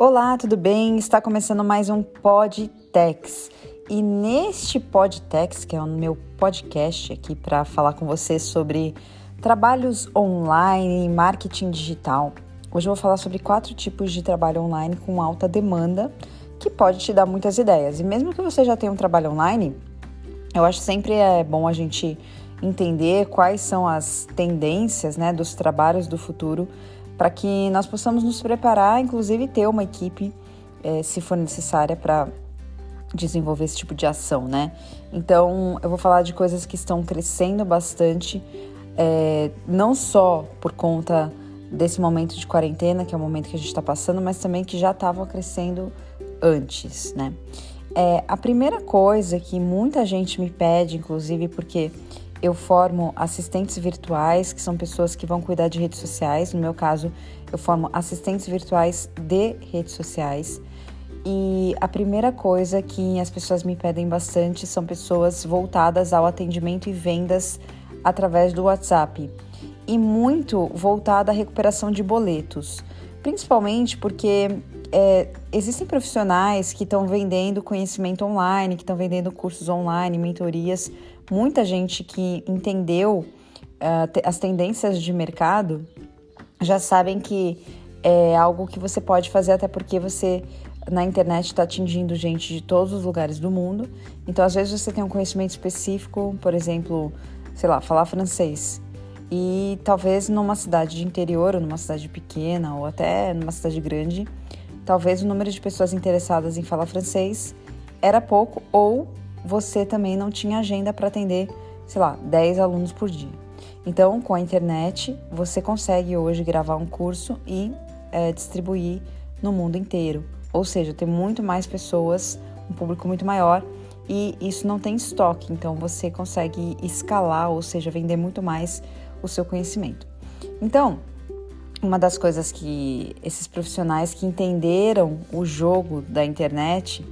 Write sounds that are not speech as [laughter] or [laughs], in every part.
Olá, tudo bem? Está começando mais um Podtex. E neste Podtex, que é o meu podcast aqui para falar com você sobre trabalhos online e marketing digital, hoje eu vou falar sobre quatro tipos de trabalho online com alta demanda que pode te dar muitas ideias. E mesmo que você já tenha um trabalho online, eu acho sempre é bom a gente entender quais são as tendências né, dos trabalhos do futuro para que nós possamos nos preparar, inclusive ter uma equipe, é, se for necessária, para desenvolver esse tipo de ação, né? Então, eu vou falar de coisas que estão crescendo bastante, é, não só por conta desse momento de quarentena, que é o momento que a gente está passando, mas também que já estava crescendo antes, né? É, a primeira coisa que muita gente me pede, inclusive, porque eu formo assistentes virtuais, que são pessoas que vão cuidar de redes sociais. No meu caso, eu formo assistentes virtuais de redes sociais. E a primeira coisa que as pessoas me pedem bastante são pessoas voltadas ao atendimento e vendas através do WhatsApp. E muito voltada à recuperação de boletos. Principalmente porque é, existem profissionais que estão vendendo conhecimento online, que estão vendendo cursos online, mentorias muita gente que entendeu uh, as tendências de mercado já sabem que é algo que você pode fazer, até porque você na internet está atingindo gente de todos os lugares do mundo. Então, às vezes, você tem um conhecimento específico, por exemplo, sei lá, falar francês. E talvez numa cidade de interior, ou numa cidade pequena, ou até numa cidade grande, talvez o número de pessoas interessadas em falar francês era pouco, ou você também não tinha agenda para atender, sei lá, 10 alunos por dia. Então, com a internet, você consegue hoje gravar um curso e é, distribuir no mundo inteiro. Ou seja, ter muito mais pessoas, um público muito maior e isso não tem estoque, então você consegue escalar, ou seja, vender muito mais o seu conhecimento. Então, uma das coisas que esses profissionais que entenderam o jogo da internet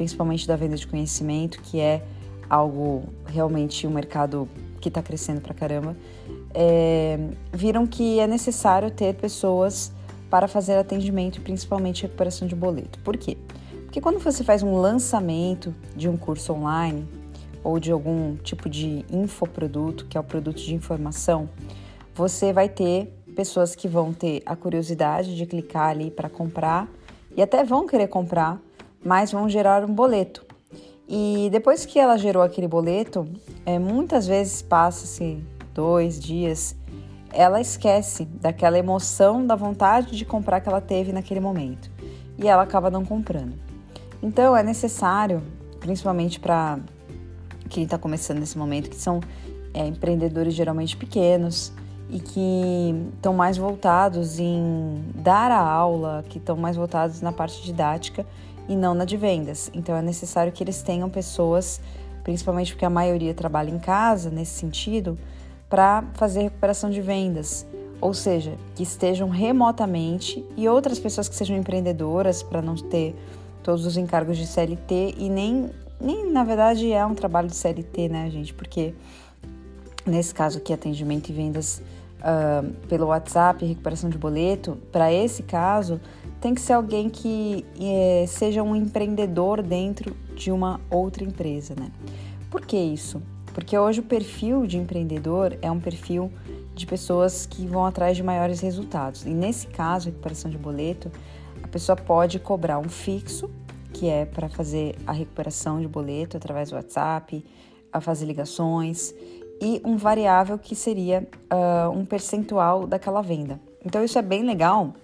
principalmente da venda de conhecimento, que é algo realmente um mercado que está crescendo pra caramba, é, viram que é necessário ter pessoas para fazer atendimento e principalmente recuperação de boleto. Por quê? Porque quando você faz um lançamento de um curso online ou de algum tipo de infoproduto, que é o produto de informação, você vai ter pessoas que vão ter a curiosidade de clicar ali para comprar e até vão querer comprar, mas vão gerar um boleto. E depois que ela gerou aquele boleto, é, muitas vezes passa-se dois dias, ela esquece daquela emoção, da vontade de comprar que ela teve naquele momento e ela acaba não comprando. Então é necessário, principalmente para quem está começando nesse momento, que são é, empreendedores geralmente pequenos e que estão mais voltados em dar a aula, que estão mais voltados na parte didática e não na de vendas. Então é necessário que eles tenham pessoas, principalmente porque a maioria trabalha em casa nesse sentido, para fazer recuperação de vendas. Ou seja, que estejam remotamente e outras pessoas que sejam empreendedoras para não ter todos os encargos de CLT e nem, nem na verdade é um trabalho de CLT, né, gente? Porque nesse caso aqui, atendimento e vendas uh, pelo WhatsApp, recuperação de boleto, para esse caso, tem que ser alguém que é, seja um empreendedor dentro de uma outra empresa, né? Por que isso? Porque hoje o perfil de empreendedor é um perfil de pessoas que vão atrás de maiores resultados. E nesse caso, recuperação de boleto, a pessoa pode cobrar um fixo, que é para fazer a recuperação de boleto através do WhatsApp, a fazer ligações, e um variável que seria uh, um percentual daquela venda. Então isso é bem legal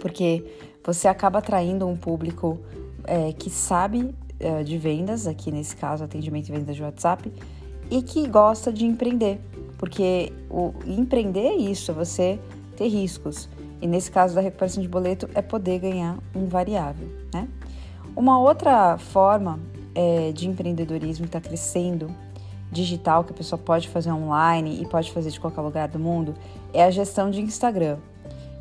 porque você acaba atraindo um público é, que sabe é, de vendas, aqui nesse caso, atendimento e vendas de WhatsApp, e que gosta de empreender, porque o empreender é isso, é você ter riscos. E nesse caso da recuperação de boleto é poder ganhar um variável, né? Uma outra forma é, de empreendedorismo que está crescendo digital que a pessoa pode fazer online e pode fazer de qualquer lugar do mundo é a gestão de Instagram.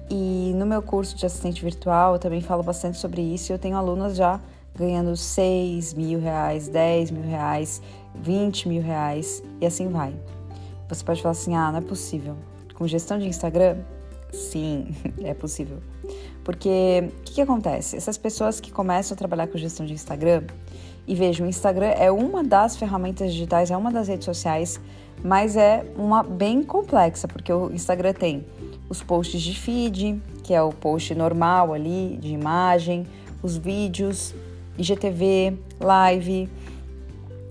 E no meu curso de assistente virtual eu também falo bastante sobre isso. Eu tenho alunas já ganhando 6 mil reais, 10 mil reais, 20 mil reais e assim vai. Você pode falar assim: ah, não é possível. Com gestão de Instagram? Sim, [laughs] é possível. Porque o que, que acontece? Essas pessoas que começam a trabalhar com gestão de Instagram, e vejam, o Instagram é uma das ferramentas digitais, é uma das redes sociais, mas é uma bem complexa, porque o Instagram tem os posts de feed, que é o post normal ali de imagem, os vídeos, IGTV, live,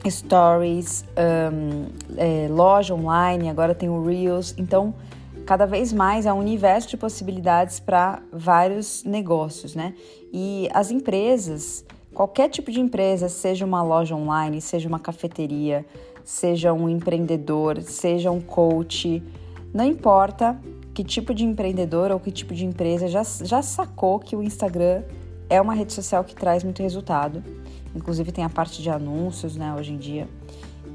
stories, um, é, loja online, agora tem o Reels. Então, cada vez mais é um universo de possibilidades para vários negócios, né? E as empresas, qualquer tipo de empresa, seja uma loja online, seja uma cafeteria, seja um empreendedor, seja um coach, não importa que tipo de empreendedor ou que tipo de empresa já, já sacou que o Instagram é uma rede social que traz muito resultado. Inclusive tem a parte de anúncios, né, hoje em dia.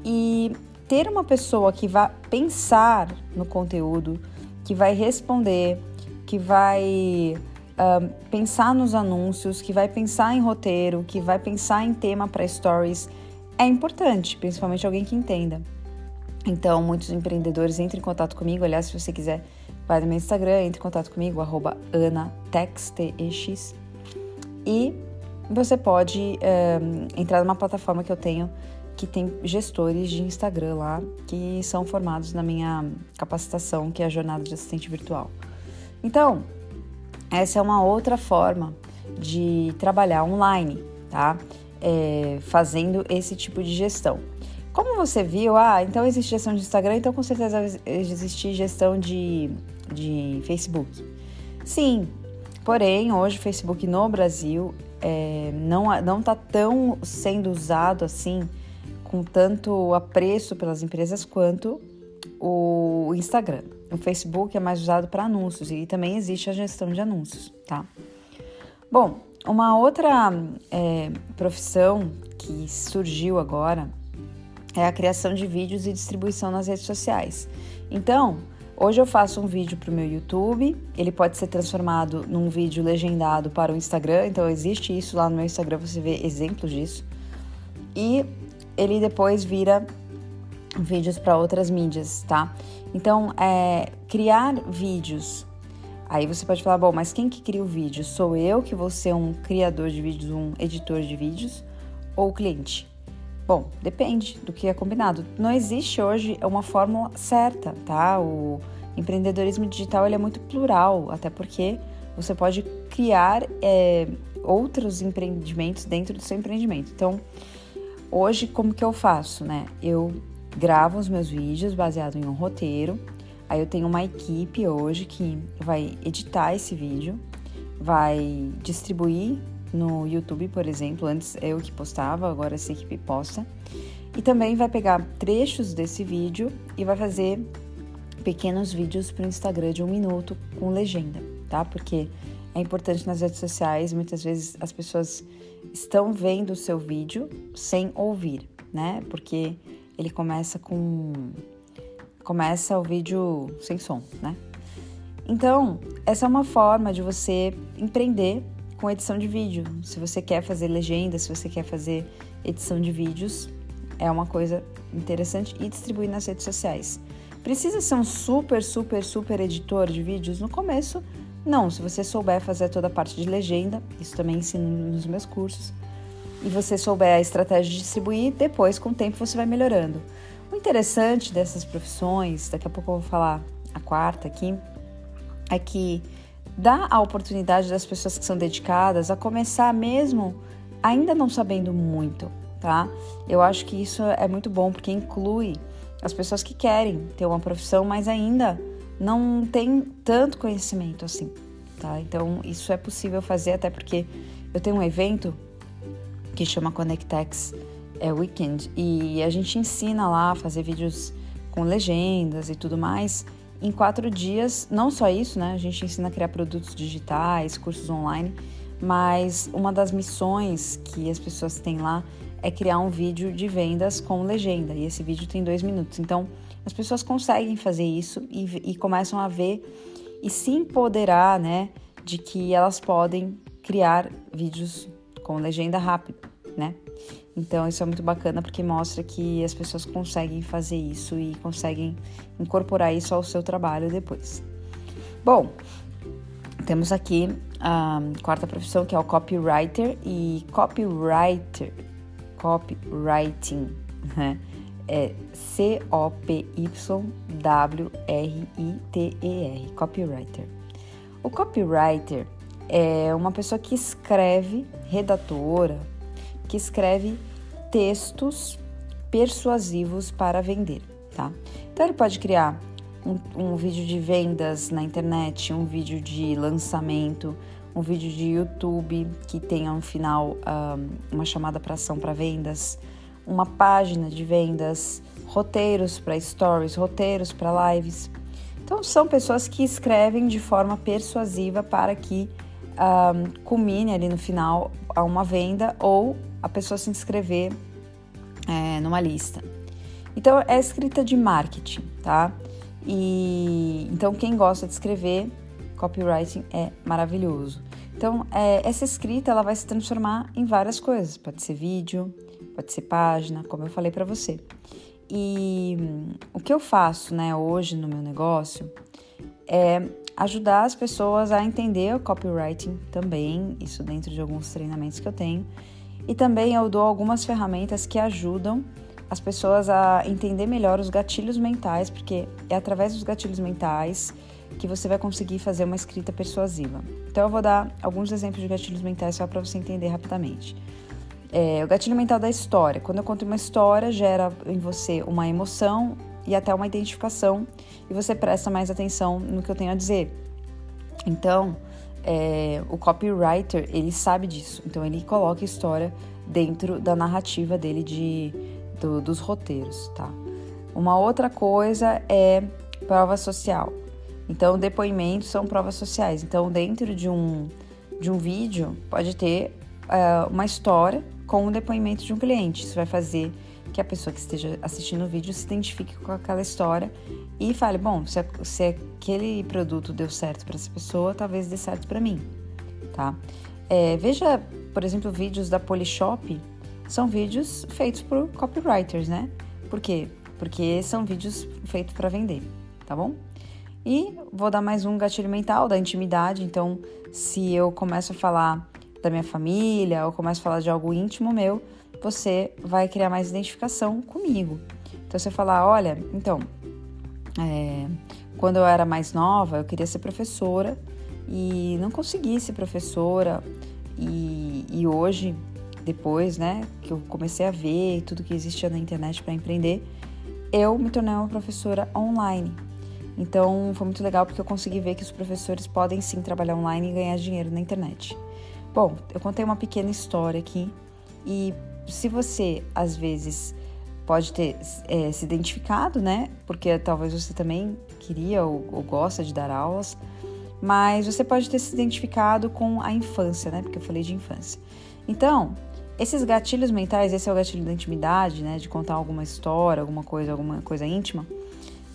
E ter uma pessoa que vai pensar no conteúdo, que vai responder, que vai uh, pensar nos anúncios, que vai pensar em roteiro, que vai pensar em tema para stories, é importante, principalmente alguém que entenda. Então, muitos empreendedores entrem em contato comigo. Aliás, se você quiser vai no meu Instagram, entre em contato comigo, arroba anatex, T-E-X. E você pode entrar numa plataforma que eu tenho que tem gestores de Instagram lá que são formados na minha capacitação, que é a jornada de assistente virtual. Então, essa é uma outra forma de trabalhar online, tá? É, fazendo esse tipo de gestão. Como você viu, ah, então existe gestão de Instagram, então com certeza existe gestão de, de Facebook. Sim, porém, hoje o Facebook no Brasil é, não, não tá tão sendo usado assim, com tanto apreço pelas empresas quanto o Instagram. O Facebook é mais usado para anúncios e também existe a gestão de anúncios, tá? Bom, uma outra é, profissão que surgiu agora é a criação de vídeos e distribuição nas redes sociais. Então, hoje eu faço um vídeo para o meu YouTube, ele pode ser transformado num vídeo legendado para o Instagram, então existe isso lá no meu Instagram, você vê exemplos disso. E ele depois vira vídeos para outras mídias, tá? Então, é, criar vídeos. Aí você pode falar, bom, mas quem que cria o vídeo? Sou eu que vou ser um criador de vídeos, um editor de vídeos ou o cliente? Bom, depende do que é combinado. Não existe hoje uma fórmula certa, tá? O empreendedorismo digital ele é muito plural, até porque você pode criar é, outros empreendimentos dentro do seu empreendimento. Então, hoje, como que eu faço, né? Eu gravo os meus vídeos baseado em um roteiro. Aí eu tenho uma equipe hoje que vai editar esse vídeo, vai distribuir no YouTube, por exemplo. Antes eu que postava, agora essa equipe posta. E também vai pegar trechos desse vídeo e vai fazer pequenos vídeos para o Instagram de um minuto com legenda, tá? Porque é importante nas redes sociais, muitas vezes as pessoas estão vendo o seu vídeo sem ouvir, né? Porque ele começa com começa o vídeo sem som, né? Então, essa é uma forma de você empreender com edição de vídeo. Se você quer fazer legenda, se você quer fazer edição de vídeos, é uma coisa interessante e distribuir nas redes sociais. Precisa ser um super, super, super editor de vídeos no começo? Não, se você souber fazer toda a parte de legenda, isso também ensino nos meus cursos, e você souber a estratégia de distribuir, depois com o tempo você vai melhorando. O interessante dessas profissões, daqui a pouco eu vou falar a quarta aqui, é que dá a oportunidade das pessoas que são dedicadas a começar mesmo ainda não sabendo muito, tá? Eu acho que isso é muito bom porque inclui as pessoas que querem ter uma profissão, mas ainda não tem tanto conhecimento assim, tá? Então isso é possível fazer até porque eu tenho um evento que chama Connectex é, Weekend e a gente ensina lá a fazer vídeos com legendas e tudo mais em quatro dias. Não só isso, né? A gente ensina a criar produtos digitais, cursos online, mas uma das missões que as pessoas têm lá é criar um vídeo de vendas com legenda. E esse vídeo tem dois minutos. Então, as pessoas conseguem fazer isso e, e começam a ver e se empoderar, né? De que elas podem criar vídeos com legenda rápido, né? Então isso é muito bacana porque mostra que as pessoas conseguem fazer isso e conseguem incorporar isso ao seu trabalho depois. Bom, temos aqui a quarta profissão, que é o copywriter. E copywriter, copywriting, né? É C-O-P-Y-W-R-I-T-E-R, copywriter. O copywriter é uma pessoa que escreve, redatora, que escreve textos persuasivos para vender, tá? Então ele pode criar um, um vídeo de vendas na internet, um vídeo de lançamento, um vídeo de YouTube que tenha um final, um, uma chamada para ação para vendas, uma página de vendas, roteiros para stories, roteiros para lives. Então, são pessoas que escrevem de forma persuasiva para que um, culmine ali no final a uma venda ou a pessoa se inscrever é, numa lista. Então, é escrita de marketing, tá? E então, quem gosta de escrever, copywriting é maravilhoso. Então, é, essa escrita ela vai se transformar em várias coisas. Pode ser vídeo, pode ser página, como eu falei para você. E hum, o que eu faço, né, hoje no meu negócio é ajudar as pessoas a entender o copywriting também, isso dentro de alguns treinamentos que eu tenho. E também eu dou algumas ferramentas que ajudam as pessoas a entender melhor os gatilhos mentais, porque é através dos gatilhos mentais que você vai conseguir fazer uma escrita persuasiva. Então eu vou dar alguns exemplos de gatilhos mentais só para você entender rapidamente. É, o gatilho mental da história. Quando eu conto uma história, gera em você uma emoção e até uma identificação e você presta mais atenção no que eu tenho a dizer. Então, é, o copywriter, ele sabe disso. Então, ele coloca a história dentro da narrativa dele de, do, dos roteiros, tá? Uma outra coisa é prova social. Então, depoimentos são provas sociais. Então, dentro de um, de um vídeo, pode ter uh, uma história com o depoimento de um cliente. Isso vai fazer que a pessoa que esteja assistindo o vídeo se identifique com aquela história e fale: bom, se, se aquele produto deu certo para essa pessoa, talvez dê certo para mim, tá? É, veja, por exemplo, vídeos da Polishop, são vídeos feitos por copywriters, né? Por quê? Porque são vídeos feitos para vender, tá bom? E vou dar mais um gatilho mental da intimidade. Então, se eu começo a falar da minha família ou começo a falar de algo íntimo meu, você vai criar mais identificação comigo. Então você falar, olha, então, é, quando eu era mais nova, eu queria ser professora e não consegui ser professora e, e hoje, depois, né, que eu comecei a ver tudo que existia na internet para empreender, eu me tornei uma professora online. Então foi muito legal porque eu consegui ver que os professores podem sim trabalhar online e ganhar dinheiro na internet. Bom, eu contei uma pequena história aqui e se você às vezes pode ter é, se identificado, né? Porque talvez você também queria ou, ou, gosta de dar aulas, mas você pode ter se identificado com a infância, né? Porque eu falei de infância. Então, esses gatilhos mentais, esse é o gatilho da intimidade, né? De contar alguma história, alguma coisa, alguma coisa íntima.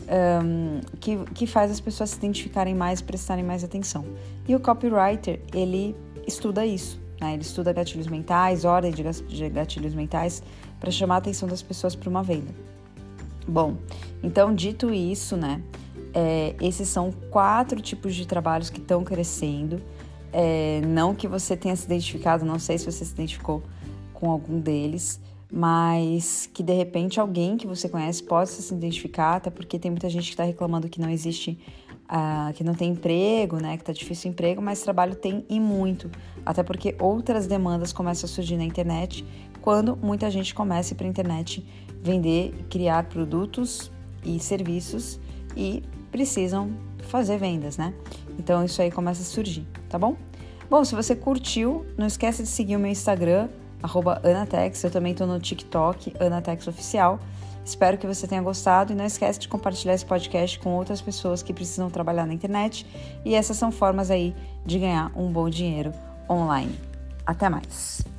Um, que, que faz as pessoas se identificarem mais, prestarem mais atenção. E o copywriter, ele estuda isso. Né? Ele estuda gatilhos mentais, ordem de gatilhos mentais, para chamar a atenção das pessoas para uma venda. Bom, então dito isso, né? É, esses são quatro tipos de trabalhos que estão crescendo. É, não que você tenha se identificado, não sei se você se identificou com algum deles, mas que de repente alguém que você conhece possa se identificar, até porque tem muita gente que está reclamando que não existe ah, que não tem emprego, né? Que tá difícil o emprego, mas trabalho tem e muito. Até porque outras demandas começam a surgir na internet quando muita gente começa para a internet vender, criar produtos e serviços e precisam fazer vendas, né? Então isso aí começa a surgir, tá bom? Bom, se você curtiu, não esquece de seguir o meu Instagram, Anatex. Eu também estou no TikTok, Anatex Oficial. Espero que você tenha gostado e não esquece de compartilhar esse podcast com outras pessoas que precisam trabalhar na internet. E essas são formas aí de ganhar um bom dinheiro online. Até mais!